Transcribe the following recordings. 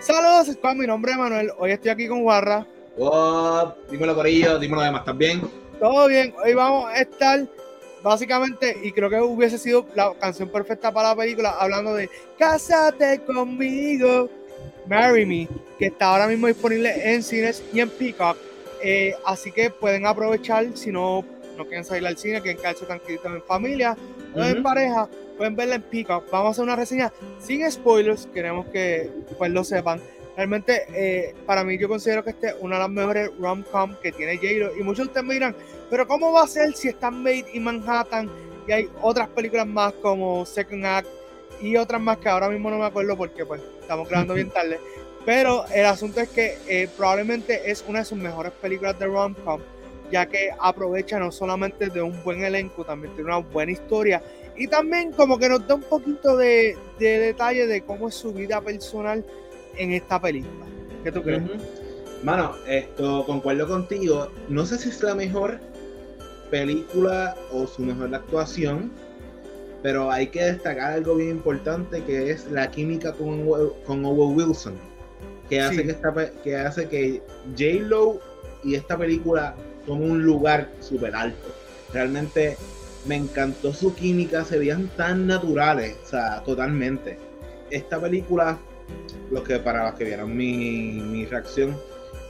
Saludos, con mi nombre es Manuel. Hoy estoy aquí con Guarra. Oh, dímelo, Corillo, dímelo además, ¿estás bien? Todo bien. Hoy vamos a estar básicamente, y creo que hubiese sido la canción perfecta para la película, hablando de Cásate conmigo, Marry Me, que está ahora mismo disponible en cines y en Peacock. Eh, así que pueden aprovechar, si no, no quieren salir al cine, quieren quedarse tranquilitos en familia o en pareja, pueden verla en Peacock. Vamos a hacer una reseña sin spoilers, queremos que pues lo sepan. Realmente, eh, para mí, yo considero que este es una de las mejores rom-com que tiene j Y muchos de ustedes me dirán, pero ¿cómo va a ser si está Made in Manhattan y hay otras películas más como Second Act y otras más que ahora mismo no me acuerdo porque pues estamos grabando bien tarde? Pero el asunto es que eh, probablemente es una de sus mejores películas de rom-com, ya que aprovecha no solamente de un buen elenco, también tiene una buena historia y también como que nos da un poquito de, de detalle de cómo es su vida personal en esta película. ¿Qué tú crees? Mano, esto concuerdo contigo. No sé si es la mejor película o su mejor actuación, pero hay que destacar algo bien importante que es la química con, con Owen Wilson, que hace que esta, que hace que J Lo y esta película tomen un lugar súper alto. Realmente me encantó su química, se veían tan naturales, o sea, totalmente. Esta película los que para los que vieron mi, reacción.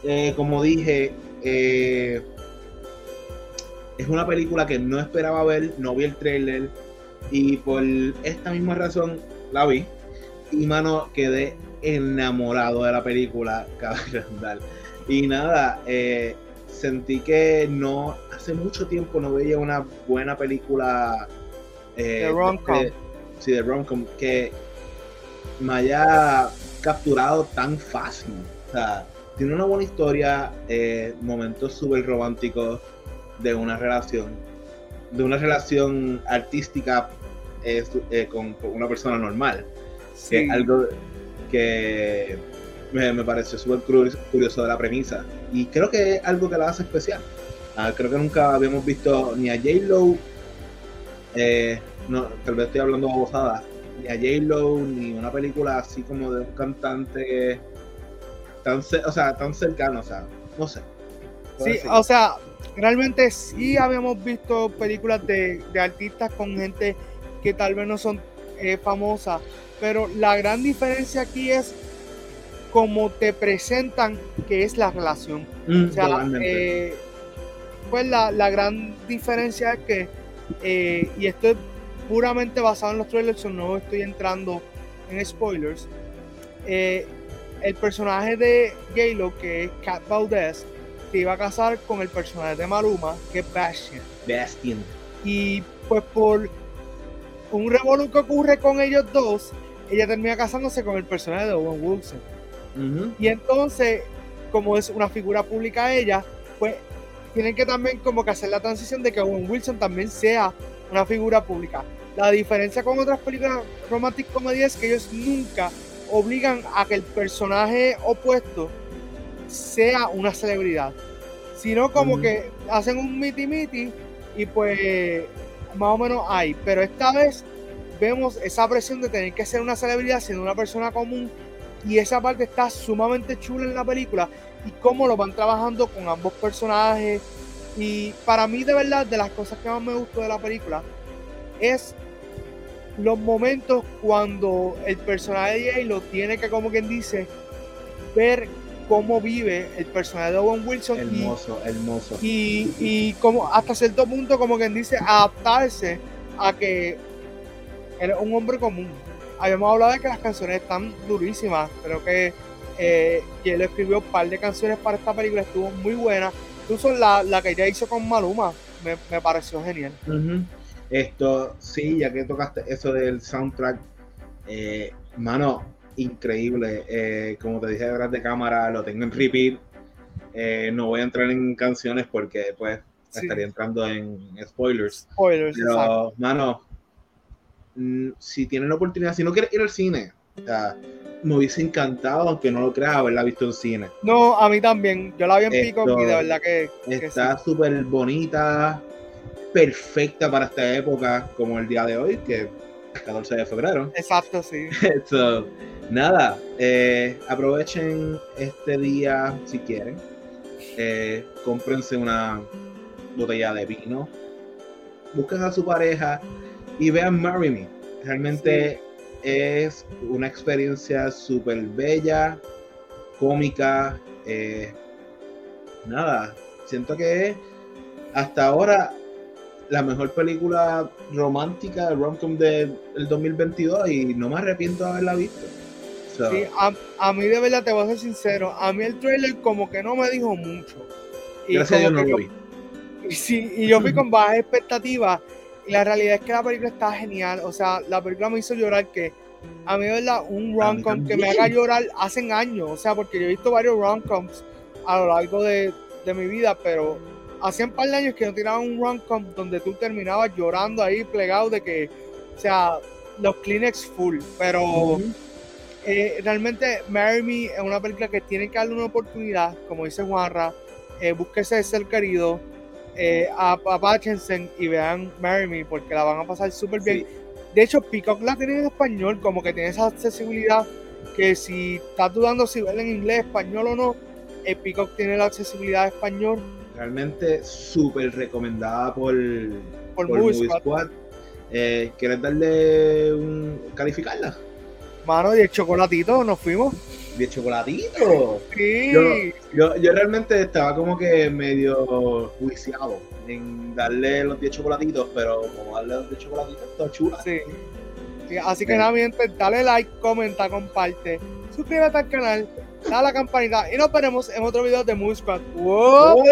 Eh, como dije, eh, es una película que no esperaba ver, no vi el trailer y por esta misma razón la vi y mano quedé enamorado de la película cada vez y nada eh, sentí que no hace mucho tiempo no veía una buena película de rom-com sí de rom-com que me haya capturado tan fácil. O sea, tiene una buena historia, eh, momentos súper románticos de una relación, de una relación artística eh, eh, con, una persona normal. Sí. algo que me, me pareció súper curioso de la premisa. Y creo que es algo que la hace especial. Ah, creo que nunca habíamos visto ni a J-Lo, no, tal vez estoy hablando babosada, ni a J-Lo, ni una película así como de un cantante tan, o sea, tan cercano, o sea, no sé. Sí, o sea, realmente sí habíamos visto películas de, artistas con gente que tal vez no son eh, famosas, pero la gran diferencia aquí es cómo te presentan que es la relación. Mm, o sea, eh, pues la, la, gran diferencia es que, eh, y esto es puramente basado en los trailers, no estoy entrando en spoilers. Eh, el personaje de Galo, que es Cat Valdez, se iba a casar con el personaje de Maluma, que es Bastian. Bastian. Y pues por un revolú que ocurre con ellos dos, ella termina casándose con el personaje de Owen Wilson. Y entonces, como es una figura pública ella, pues tienen que también como que hacer la transición de que Owen Wilson también sea una figura pública. La diferencia con otras películas romantic comedy es que ellos nunca obligan a que el personaje opuesto sea una celebridad, sino como que hacen un miti miti y pues más o menos hay. Pero esta vez vemos esa presión de tener que ser una celebridad siendo una persona común y esa parte está sumamente chula en la película y cómo lo van trabajando con ambos personajes. Y para mí, de verdad, de las cosas que más me gustó de la película es los momentos cuando el personaje de lo tiene que, como quien dice, ver cómo vive el personaje de Owen Wilson. Hermoso, hermoso. Y, y como hasta cierto punto, como quien dice, adaptarse a que es un hombre común. Habíamos hablado de que las canciones están durísimas. Creo que eh, él escribió un par de canciones para esta película, estuvo muy buena. Incluso la, la que ella hizo con Maluma me, me pareció genial. Esto, sí, ya que tocaste eso del soundtrack, eh, mano, increíble. Eh, como te dije detrás de cámara, lo tengo en repeat. Eh, no voy a entrar en canciones porque pues estaría entrando en spoilers. Spoilers, Pero, mano, mm, si tienen la oportunidad, si no quieres ir al cine, me hubiese encantado, aunque no lo creas, haberla visto en cine. No, a mí también. Yo la vi en Pico y de verdad que. está súper bonita perfecta para esta época como el día de hoy, que es 14 de febrero. Exacto, sí. Nada, eh, aprovechen este día si quieren. Eh, cómprense una botella de vino. Busquen a su pareja y vean Marry Me. Realmente es una experiencia súper bella, cómica. Eh, nada, siento que hasta ahora la mejor película romántica, rom-com del 2022 y no me arrepiento de haberla visto. Sí, a, mí de verdad te voy a ser sincero, a mí el trailer como que no me dijo mucho. Y Gracias a Dios no lo vi. Sí, y yo fui con bajas expectativas la realidad es que la película está genial, o sea, la película me hizo llorar que a mí de verdad un rom-com que me haga llorar hace años, o sea, porque yo he visto varios rom-coms a lo largo de, de mi vida, pero hacía un par de años que no tiraba un rom-com donde tú terminabas llorando ahí plegado de que, o sea, los Kleenex full, pero eh, realmente Marry Me es una película que tiene que darle una oportunidad, como dice Juanra, eh, búsquese ser querido, eh, apáchense y vean Marry Me porque la van a pasar súper bien. De hecho, Peacock la tiene en español, como que tiene esa accesibilidad que si estás dudando si verla en inglés, español o no, eh, Peacock tiene la accesibilidad de español. Realmente súper recomendada por, por, Movie Squad. ¿Quieres darle un calificarla? Mano, de chocolatito nos fuimos. ¿De chocolatito? Sí. Yo, yo, realmente estaba como que medio juiciado en darle los 10 chocolatitos, pero como darle los 10 chocolatitos, está chula. Sí. así que nada, mi gente, dale like, comenta, comparte, suscríbete al canal, dale a la campanita y nos veremos en otro video de Squad. ¡Wow!